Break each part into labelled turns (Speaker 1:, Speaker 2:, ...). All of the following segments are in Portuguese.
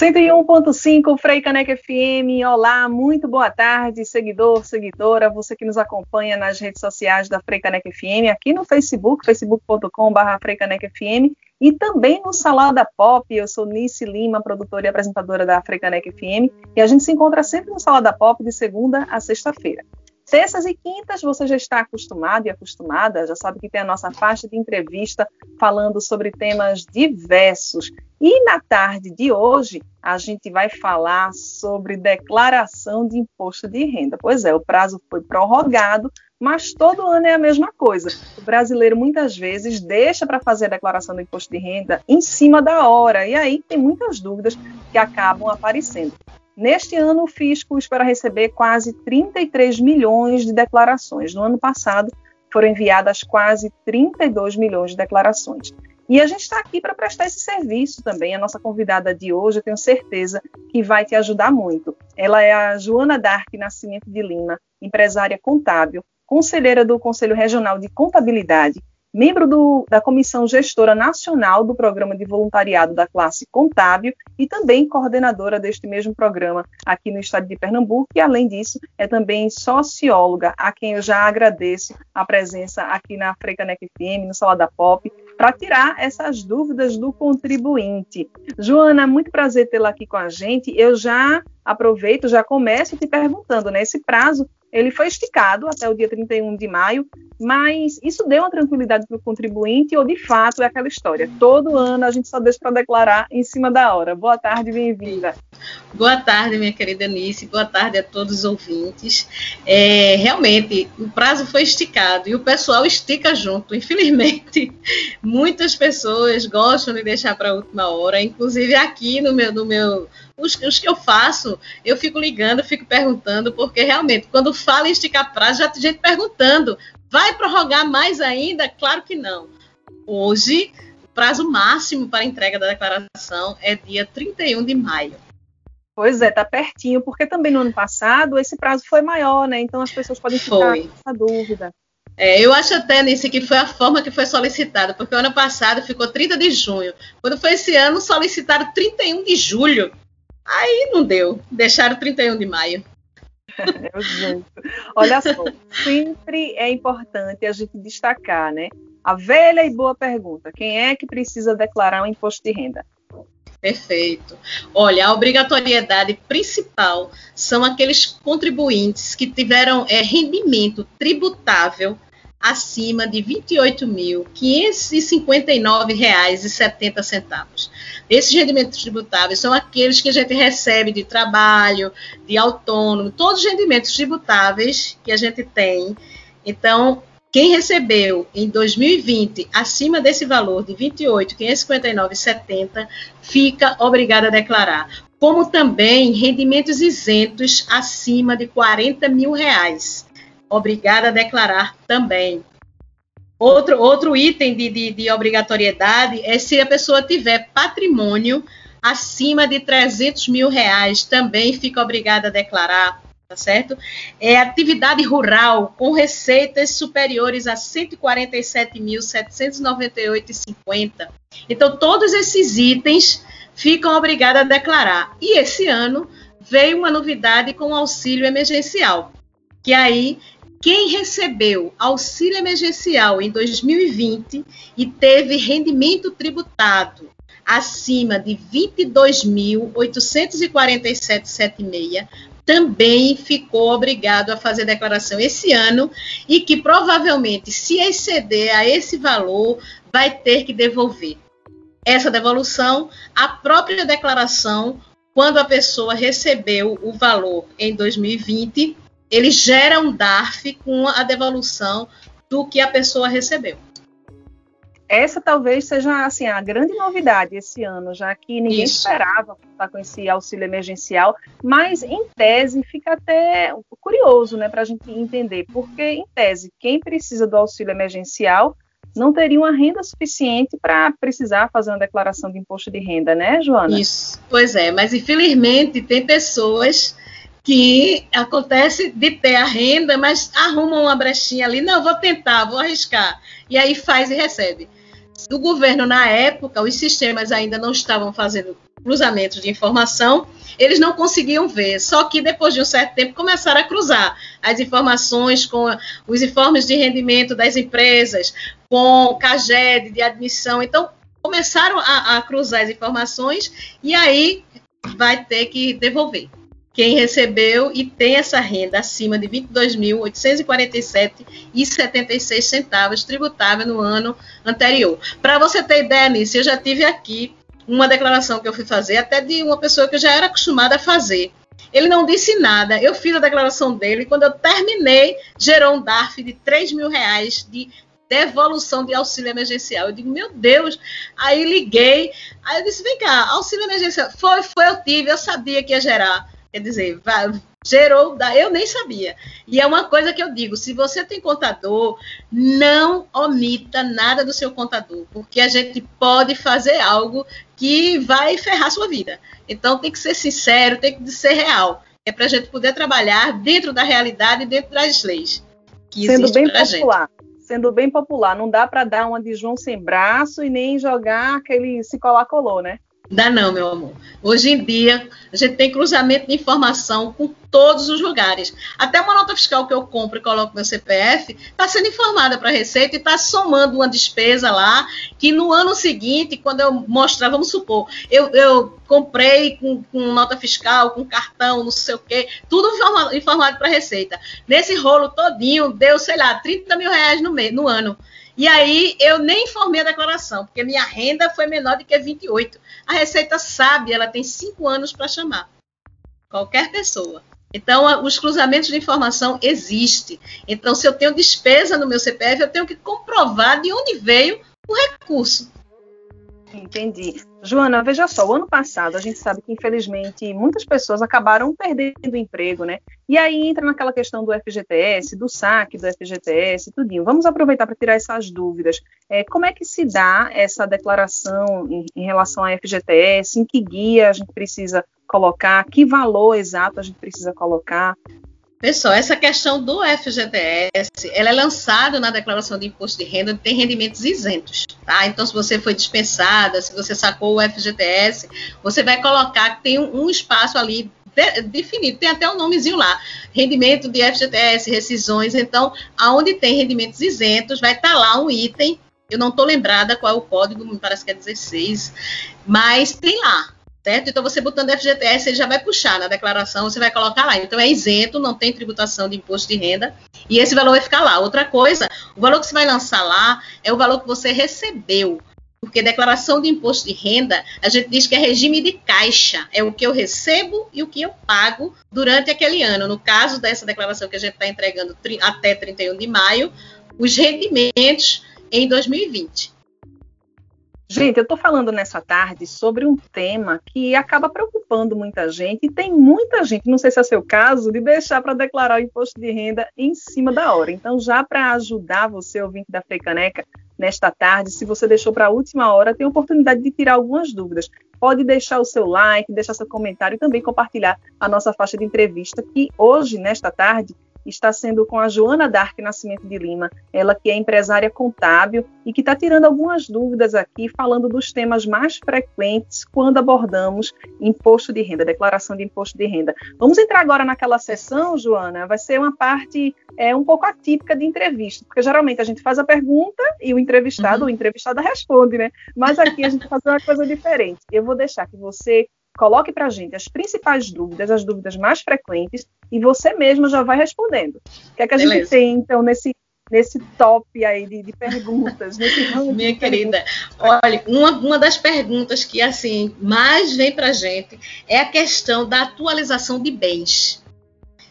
Speaker 1: 101.5 Frei Caneca FM. Olá, muito boa tarde, seguidor, seguidora, você que nos acompanha nas redes sociais da Frei Caneca FM, aqui no Facebook, Caneca FM e também no Salada Pop. Eu sou Nice Lima, produtora e apresentadora da Frei Caneca FM, e a gente se encontra sempre no Salada Pop de segunda a sexta-feira. Terças e quintas você já está acostumado e acostumada, já sabe que tem a nossa faixa de entrevista falando sobre temas diversos. E na tarde de hoje, a gente vai falar sobre declaração de imposto de renda. Pois é, o prazo foi prorrogado, mas todo ano é a mesma coisa. O brasileiro muitas vezes deixa para fazer a declaração do imposto de renda em cima da hora, e aí tem muitas dúvidas que acabam aparecendo. Neste ano, o fisco espera receber quase 33 milhões de declarações. No ano passado, foram enviadas quase 32 milhões de declarações. E a gente está aqui para prestar esse serviço também. A nossa convidada de hoje, eu tenho certeza que vai te ajudar muito. Ela é a Joana Dark Nascimento de Lima, empresária contábil, conselheira do Conselho Regional de Contabilidade membro do, da Comissão Gestora Nacional do Programa de Voluntariado da Classe Contábil e também coordenadora deste mesmo programa aqui no estado de Pernambuco, e além disso, é também socióloga, a quem eu já agradeço a presença aqui na Frecanec FM, no Salada Pop, para tirar essas dúvidas do contribuinte. Joana, muito prazer tê-la aqui com a gente. Eu já aproveito, já começo te perguntando, né? Esse prazo ele foi esticado até o dia 31 de maio, mas isso deu uma tranquilidade para o contribuinte ou de fato é aquela história? Todo ano a gente só deixa para declarar em cima da hora. Boa tarde, bem-vinda.
Speaker 2: Boa tarde, minha querida Nice. Boa tarde a todos os ouvintes. É, realmente, o prazo foi esticado e o pessoal estica junto. Infelizmente, muitas pessoas gostam de deixar para a última hora, inclusive aqui no meu, no meu os, os, que eu faço, eu fico ligando, fico perguntando, porque realmente, quando fala em esticar prazo, já tem gente perguntando: vai prorrogar mais ainda? Claro que não. Hoje, o prazo máximo para entrega da declaração é dia 31 de maio.
Speaker 1: Pois é, tá pertinho, porque também no ano passado esse prazo foi maior, né? Então as pessoas podem ficar foi. com essa dúvida.
Speaker 2: É, eu acho até nisso que foi a forma que foi solicitado, porque o ano passado ficou 30 de junho. Quando foi esse ano, solicitaram 31 de julho. Aí não deu, deixaram 31 de maio.
Speaker 1: É o jeito. Olha só, sempre é importante a gente destacar, né? A velha e boa pergunta: quem é que precisa declarar um imposto de renda?
Speaker 2: Perfeito. Olha, a obrigatoriedade principal são aqueles contribuintes que tiveram é, rendimento tributável acima de R$ 28.559,70. Esses rendimentos tributáveis são aqueles que a gente recebe de trabalho, de autônomo, todos os rendimentos tributáveis que a gente tem. Então, quem recebeu em 2020 acima desse valor de 28.559,70 fica obrigado a declarar. Como também rendimentos isentos acima de 40 mil reais obrigada a declarar também. Outro, outro item de, de, de, obrigatoriedade é se a pessoa tiver patrimônio acima de 300 mil reais, também fica obrigada a declarar, tá certo? É atividade rural com receitas superiores a 147.798,50. Então, todos esses itens ficam obrigados a declarar. E esse ano veio uma novidade com o auxílio emergencial, que aí quem recebeu auxílio emergencial em 2020 e teve rendimento tributado acima de 22.847,76 também ficou obrigado a fazer declaração esse ano e que provavelmente, se exceder a esse valor, vai ter que devolver. Essa devolução, a própria declaração, quando a pessoa recebeu o valor em 2020, ele gera um DARF com a devolução do que a pessoa recebeu.
Speaker 1: Essa talvez seja assim a grande novidade esse ano, já que ninguém Isso. esperava estar com esse auxílio emergencial, mas em tese fica até curioso, né, para a gente entender, porque em tese quem precisa do auxílio emergencial não teria uma renda suficiente para precisar fazer uma declaração de imposto de renda, né, Joana?
Speaker 2: Isso, pois é, mas infelizmente tem pessoas que acontece de ter a renda, mas arruma uma brechinha ali, não, vou tentar, vou arriscar, e aí faz e recebe. o governo, na época, os sistemas ainda não estavam fazendo cruzamentos de informação, eles não conseguiam ver. Só que depois de um certo tempo começaram a cruzar as informações com os informes de rendimento das empresas, com o CAGED de admissão. Então, começaram a, a cruzar as informações e aí vai ter que devolver quem recebeu e tem essa renda acima de R$ 22.847,76 centavos tributável no ano anterior. Para você ter ideia nisso, eu já tive aqui uma declaração que eu fui fazer, até de uma pessoa que eu já era acostumada a fazer. Ele não disse nada, eu fiz a declaração dele, e quando eu terminei, gerou um DARF de 3 mil reais de devolução de auxílio emergencial. Eu digo, meu Deus. Aí liguei, aí eu disse, vem cá, auxílio emergencial. Foi, foi, eu tive, eu sabia que ia gerar. Quer dizer, gerou, eu nem sabia. E é uma coisa que eu digo: se você tem contador, não omita nada do seu contador, porque a gente pode fazer algo que vai ferrar a sua vida. Então tem que ser sincero, tem que ser real. É para a gente poder trabalhar dentro da realidade dentro das leis.
Speaker 1: Que Sendo bem popular. Gente. Sendo bem popular, não dá para dar uma de João sem braço e nem jogar aquele se colar colou, né?
Speaker 2: Dá não, meu amor. Hoje em dia, a gente tem cruzamento de informação com todos os lugares. Até uma nota fiscal que eu compro e coloco meu CPF está sendo informada para a Receita e está somando uma despesa lá, que no ano seguinte, quando eu mostrar, vamos supor, eu, eu comprei com, com, nota fiscal, com cartão, não sei o quê, tudo informado, para a Receita. Nesse rolo todinho, deu, sei lá, 30 mil reais no, no ano. E aí eu nem informei a declaração, porque minha renda foi menor do que 28. A Receita sabe, ela tem cinco anos para chamar qualquer pessoa. Então, os cruzamentos de informação existem. Então, se eu tenho despesa no meu CPF, eu tenho que comprovar de onde veio o recurso.
Speaker 1: Entendi. Joana, veja só, o ano passado a gente sabe que, infelizmente, muitas pessoas acabaram perdendo o emprego, né? E aí entra naquela questão do FGTS, do saque do FGTS, tudinho. Vamos aproveitar para tirar essas dúvidas. É, como é que se dá essa declaração em, em relação à FGTS? Em que guia a gente precisa colocar? Que valor exato a gente precisa colocar?
Speaker 2: Pessoal, essa questão do FGTS, ela é lançada na declaração de imposto de renda, tem rendimentos isentos, tá? Então, se você foi dispensada, se você sacou o FGTS, você vai colocar que tem um, um espaço ali de, definido, tem até o um nomezinho lá, rendimento de FGTS, rescisões, então, aonde tem rendimentos isentos, vai estar tá lá um item, eu não estou lembrada qual é o código, me parece que é 16, mas tem lá, certo? Então, você botando FGTS, ele já vai puxar na declaração, você vai colocar lá. Então, é isento, não tem tributação de imposto de renda, e esse valor vai ficar lá. Outra coisa, o valor que você vai lançar lá é o valor que você recebeu. Porque declaração de imposto de renda, a gente diz que é regime de caixa, é o que eu recebo e o que eu pago durante aquele ano. No caso dessa declaração que a gente está entregando até 31 de maio, os rendimentos em 2020.
Speaker 1: Gente, eu estou falando nessa tarde sobre um tema que acaba preocupando muita gente e tem muita gente, não sei se é seu caso, de deixar para declarar o imposto de renda em cima da hora. Então, já para ajudar você, ouvinte da Freicaneca, nesta tarde, se você deixou para a última hora, tem a oportunidade de tirar algumas dúvidas. Pode deixar o seu like, deixar seu comentário e também compartilhar a nossa faixa de entrevista, que hoje, nesta tarde, está sendo com a Joana Dark Nascimento de Lima, ela que é empresária contábil e que está tirando algumas dúvidas aqui, falando dos temas mais frequentes quando abordamos imposto de renda, declaração de imposto de renda. Vamos entrar agora naquela sessão, Joana, vai ser uma parte é, um pouco atípica de entrevista, porque geralmente a gente faz a pergunta e o entrevistado uhum. ou entrevistada responde, né? Mas aqui a gente vai fazer uma coisa diferente. Eu vou deixar que você Coloque para a gente as principais dúvidas, as dúvidas mais frequentes, e você mesmo já vai respondendo. O que é que a Beleza. gente tem, então, nesse, nesse top aí de, de perguntas?
Speaker 2: Minha querida, olha, uma, uma das perguntas que, assim, mais vem para a gente é a questão da atualização de bens.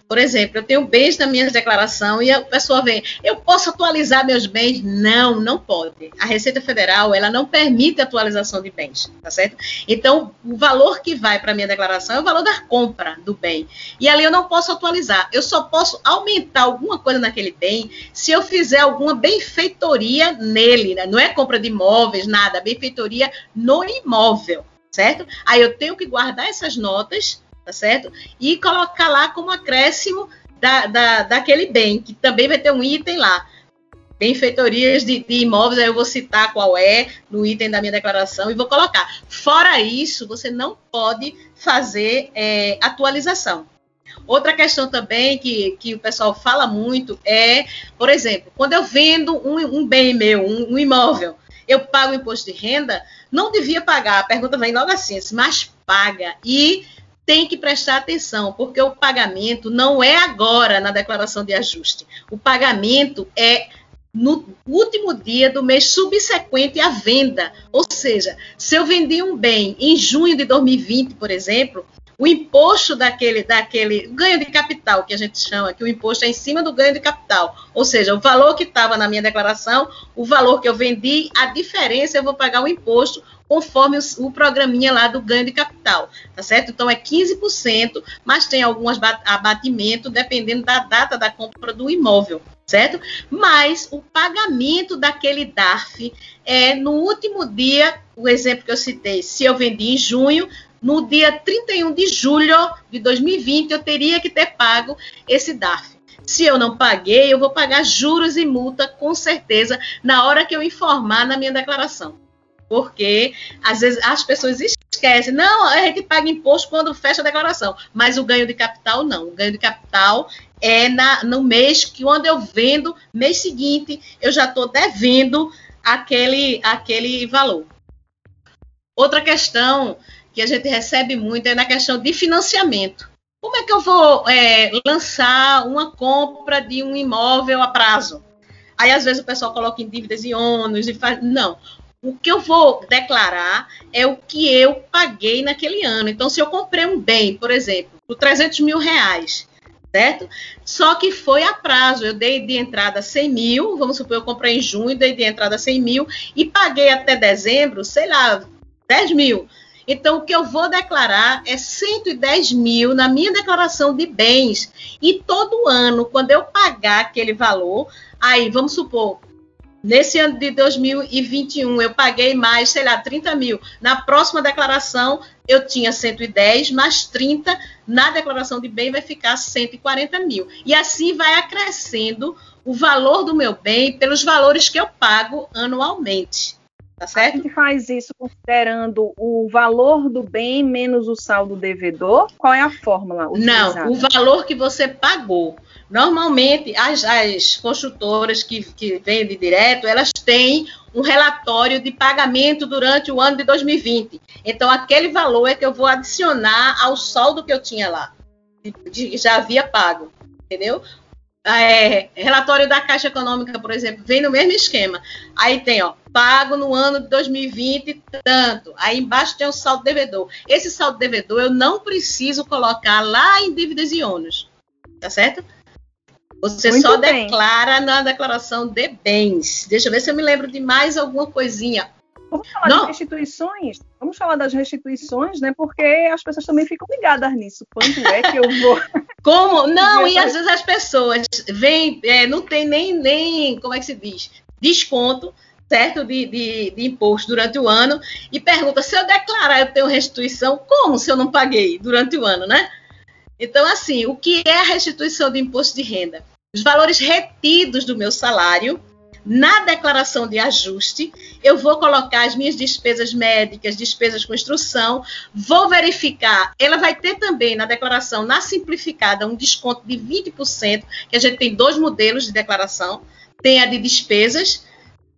Speaker 2: Por exemplo, eu tenho bens na minha declaração e a pessoa vem, eu posso atualizar meus bens? Não, não pode. A Receita Federal, ela não permite atualização de bens, tá certo? Então, o valor que vai para minha declaração é o valor da compra do bem. E ali eu não posso atualizar. Eu só posso aumentar alguma coisa naquele bem se eu fizer alguma benfeitoria nele, né? Não é compra de imóveis, nada, benfeitoria no imóvel, certo? Aí eu tenho que guardar essas notas tá certo? E colocar lá como acréscimo da, da, daquele bem, que também vai ter um item lá. benfeitorias de, de imóveis, aí eu vou citar qual é no item da minha declaração e vou colocar. Fora isso, você não pode fazer é, atualização. Outra questão também que, que o pessoal fala muito é, por exemplo, quando eu vendo um, um bem meu, um, um, imóvel, eu pago imposto de renda, não devia pagar. A pergunta vem logo assim, mas paga. E tem que prestar atenção, porque o pagamento não é agora na declaração de ajuste. O pagamento é no último dia do mês subsequente à venda. Ou seja, se eu vendi um bem em junho de 2020, por exemplo, o imposto daquele, daquele ganho de capital, que a gente chama, que o imposto é em cima do ganho de capital. Ou seja, o valor que estava na minha declaração, o valor que eu vendi, a diferença eu vou pagar o imposto conforme o, o programinha lá do ganho de capital, tá certo? Então é 15%, mas tem algum abatimento dependendo da data da compra do imóvel, certo? Mas o pagamento daquele DARF é no último dia, o exemplo que eu citei, se eu vendi em junho, no dia 31 de julho de 2020, eu teria que ter pago esse DARF. Se eu não paguei, eu vou pagar juros e multa, com certeza, na hora que eu informar na minha declaração. Porque, às vezes, as pessoas esquecem. Não, a gente paga imposto quando fecha a declaração. Mas o ganho de capital, não. O ganho de capital é na, no mês que, quando eu vendo, mês seguinte, eu já estou devendo aquele, aquele valor. Outra questão que a gente recebe muito é na questão de financiamento. Como é que eu vou é, lançar uma compra de um imóvel a prazo? Aí, às vezes, o pessoal coloca em dívidas e ônus e faz. Não. O que eu vou declarar é o que eu paguei naquele ano. Então, se eu comprei um bem, por exemplo, por 300 mil reais, certo? Só que foi a prazo. Eu dei de entrada 100 mil, vamos supor, eu comprei em junho, dei de entrada 100 mil e paguei até dezembro, sei lá, 10 mil. Então, o que eu vou declarar é 110 mil na minha declaração de bens. E todo ano, quando eu pagar aquele valor, aí, vamos supor, nesse ano de 2021, eu paguei mais, sei lá, 30 mil. Na próxima declaração, eu tinha 110, mais 30. Na declaração de bem, vai ficar 140 mil. E assim vai acrescendo o valor do meu bem pelos valores que eu pago anualmente. Tá certo?
Speaker 1: A gente faz isso considerando o valor do bem menos o saldo devedor? Qual é a fórmula?
Speaker 2: Utilizada? Não, o valor que você pagou. Normalmente, as, as construtoras que, que vendem direto, elas têm um relatório de pagamento durante o ano de 2020. Então, aquele valor é que eu vou adicionar ao saldo que eu tinha lá, que já havia pago, entendeu? É, relatório da Caixa Econômica, por exemplo, vem no mesmo esquema. Aí tem, ó, pago no ano de 2020 tanto. Aí embaixo tem o saldo devedor. Esse saldo devedor eu não preciso colocar lá em dívidas e ônus. Tá certo? Você Muito só bem. declara na declaração de bens. Deixa eu ver se eu me lembro de mais alguma coisinha.
Speaker 1: Vamos falar Não. das restituições? Vamos falar das restituições, né? Porque as pessoas também ficam ligadas nisso. Quando é que eu vou.
Speaker 2: Como? Não, e às vezes as pessoas vêm, é, não tem nem, nem, como é que se diz? Desconto, certo? De, de, de imposto durante o ano, e pergunta: se eu declarar, eu tenho restituição, como se eu não paguei durante o ano, né? Então, assim, o que é a restituição de imposto de renda? Os valores retidos do meu salário na declaração de ajuste, eu vou colocar as minhas despesas médicas, despesas com instrução, vou verificar. Ela vai ter também na declaração, na simplificada, um desconto de 20%, que a gente tem dois modelos de declaração. Tem a de despesas,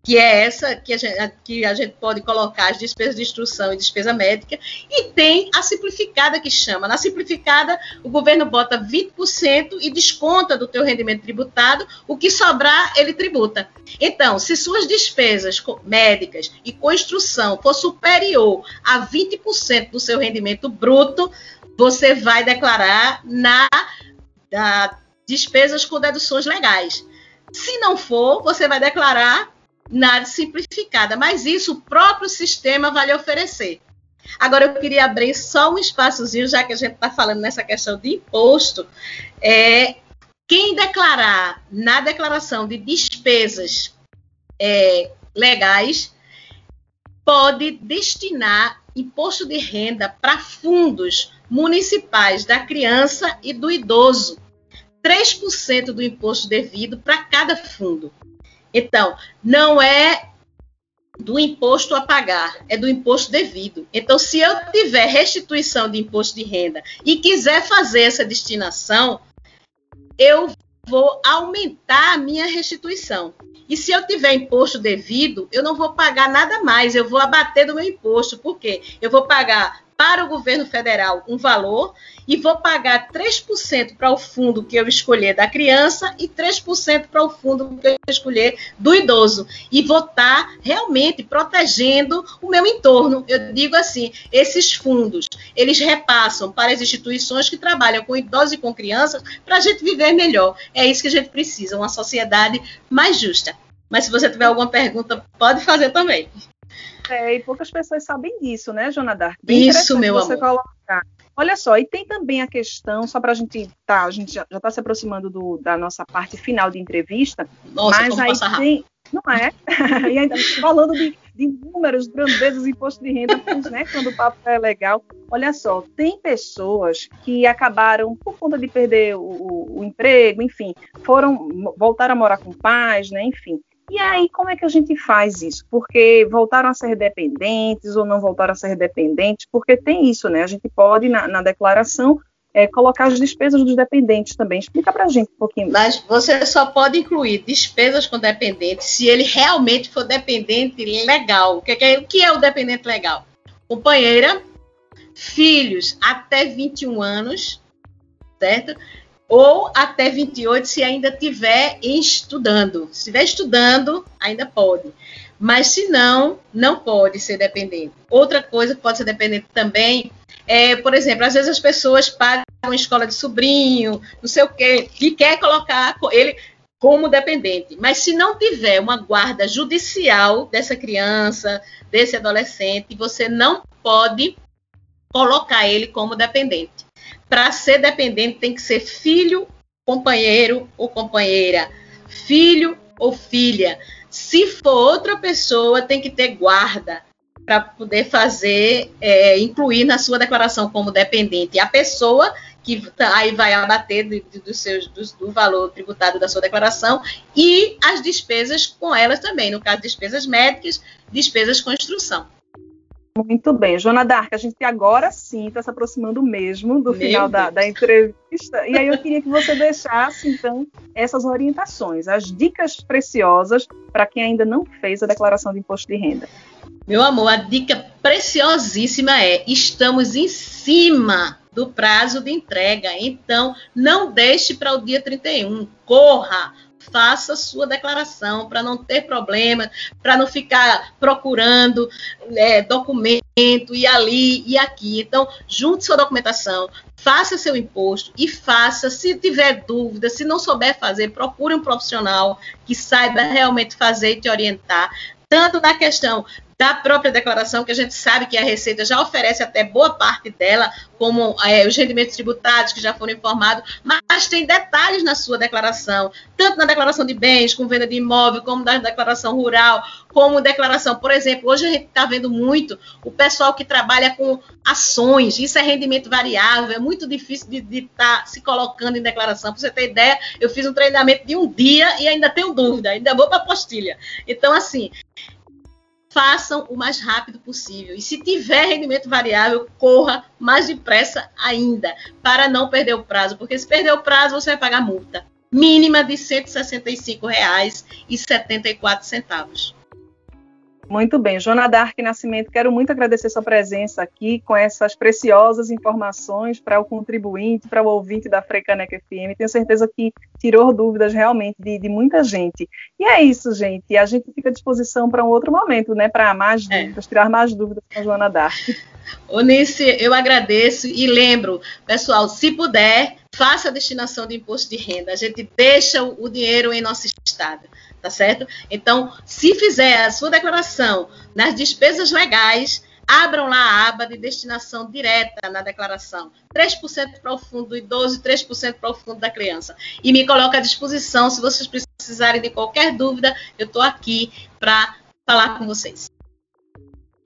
Speaker 2: que é essa que a, gente, que a gente pode colocar as despesas de instrução e despesa médica, e tem a simplificada que chama. Na simplificada, o governo bota 20% e desconta do teu rendimento tributado, o que sobrar, ele tributa. Então, se suas despesas médicas e com instrução for superior a 20% do seu rendimento bruto, você vai declarar na da, despesas com deduções legais. Se não for, você vai declarar nada simplificada, mas isso o próprio sistema vai lhe oferecer. Agora, eu queria abrir só um espaçozinho, já que a gente está falando nessa questão de imposto. É, quem declarar na declaração de despesas é, legais pode destinar imposto de renda para fundos municipais da criança e do idoso. 3% do imposto devido para cada fundo. Então, não é do imposto a pagar, é do imposto devido. Então, se eu tiver restituição de imposto de renda e quiser fazer essa destinação, eu vou aumentar a minha restituição. E se eu tiver imposto devido, eu não vou pagar nada mais, eu vou abater do meu imposto. Por quê? Eu vou pagar para o governo federal um valor e vou pagar 3% para o fundo que eu escolher da criança e 3% para o fundo que eu escolher do idoso. E vou estar tá realmente protegendo o meu entorno. Eu digo assim, esses fundos, eles repassam para as instituições que trabalham com idosos e com crianças para a gente viver melhor. É isso que a gente precisa, uma sociedade mais justa. Mas se você tiver alguma pergunta, pode fazer também.
Speaker 1: É, e poucas pessoas sabem disso, né, Jonadar?
Speaker 2: Bem Isso, meu você amor. Colocar.
Speaker 1: Olha só, e tem também a questão, só para a gente, tá, a gente já está se aproximando do, da nossa parte final de entrevista,
Speaker 2: Nossa, mas aí tem,
Speaker 1: não é? e ainda falando de, de números, grandezas, imposto de renda, né, quando o papo é legal. Olha só, tem pessoas que acabaram, por conta de perder o, o, o emprego, enfim, foram, voltaram a morar com pais, né, enfim, e aí, como é que a gente faz isso? Porque voltaram a ser dependentes ou não voltaram a ser dependentes? Porque tem isso, né? A gente pode, na, na declaração, é, colocar as despesas dos dependentes também. Explica para a gente um pouquinho.
Speaker 2: Mas você só pode incluir despesas com dependentes se ele realmente for dependente legal. O que é, o, que é o dependente legal? Companheira, filhos até 21 anos, certo? Ou até 28 se ainda estiver estudando. Se estiver estudando, ainda pode. Mas se não, não pode ser dependente. Outra coisa que pode ser dependente também é, por exemplo, às vezes as pessoas pagam escola de sobrinho, não sei o quê, e quer colocar ele como dependente. Mas se não tiver uma guarda judicial dessa criança, desse adolescente, você não pode colocar ele como dependente para ser dependente tem que ser filho, companheiro ou companheira, filho ou filha. Se for outra pessoa, tem que ter guarda para poder fazer, é, incluir na sua declaração como dependente. A pessoa que tá, aí vai abater do, do, seus, do, do, valor tributado da sua declaração e as despesas com elas também, no caso, despesas médicas, despesas com instrução.
Speaker 1: Muito bem. Joana Dark, a gente agora sim está se aproximando mesmo do Meu final da, da, entrevista. E aí eu queria que você deixasse, então, essas orientações, as dicas preciosas para quem ainda não fez a declaração de imposto de renda.
Speaker 2: Meu amor, a dica preciosíssima é: estamos em cima do prazo de entrega. Então, não deixe para o dia 31. Corra! Faça sua declaração para não ter problema, para não ficar procurando é, documento e ali e aqui. Então, junte sua documentação, faça seu imposto e faça. Se tiver dúvida, se não souber fazer, procure um profissional que saiba realmente fazer e te orientar. Tanto na questão da própria declaração, que a gente sabe que a Receita já oferece até boa parte dela, como é, os rendimentos tributários que já foram informados, mas tem detalhes na sua declaração, tanto na declaração de bens, com venda de imóvel, como na declaração rural, como declaração, por exemplo, hoje a gente está vendo muito o pessoal que trabalha com ações, isso é rendimento variável, é muito difícil de estar tá se colocando em declaração. Para você ter ideia, eu fiz um treinamento de um dia e ainda tenho dúvida, ainda vou para a postilha. Então, assim, façam o mais rápido possível. E se tiver rendimento variável, corra mais depressa ainda, para não perder o prazo, porque se perder o prazo, você vai pagar multa mínima de R$ 165,74.
Speaker 1: Muito bem, Joana Dark Nascimento, quero muito agradecer sua presença aqui com essas preciosas informações para o contribuinte, para o ouvinte da Frecanec FM. Tenho certeza que tirou dúvidas realmente de, de, muita gente. E é isso, gente. A gente fica à disposição para um outro momento, né? Para mais é. dúvidas, tirar mais dúvidas com a Joana Dark.
Speaker 2: Onice, eu agradeço e lembro, pessoal, se puder, faça a destinação de imposto de renda. A gente deixa o dinheiro em nosso estado tá certo? Então, se fizer a sua declaração nas despesas legais, abram lá a aba de destinação direta na declaração. 3% para o fundo do idoso e 3% para o fundo da criança. E me coloca à disposição, se vocês precisarem de qualquer dúvida, eu estou aqui para falar com vocês.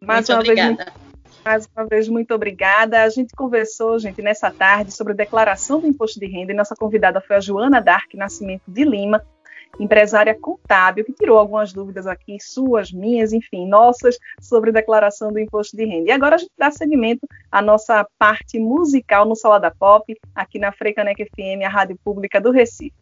Speaker 1: Mais muito obrigada. Vez, mais uma vez, muito obrigada. A gente conversou, gente, nessa tarde sobre a declaração do imposto de renda e nossa convidada foi a Joana Dark Nascimento de Lima, empresária contábil, que tirou algumas dúvidas aqui, suas, minhas, enfim, nossas, sobre declaração do imposto de renda. E agora a gente dá seguimento à nossa parte musical no Salada Pop, aqui na Freicanec FM, a rádio pública do Recife.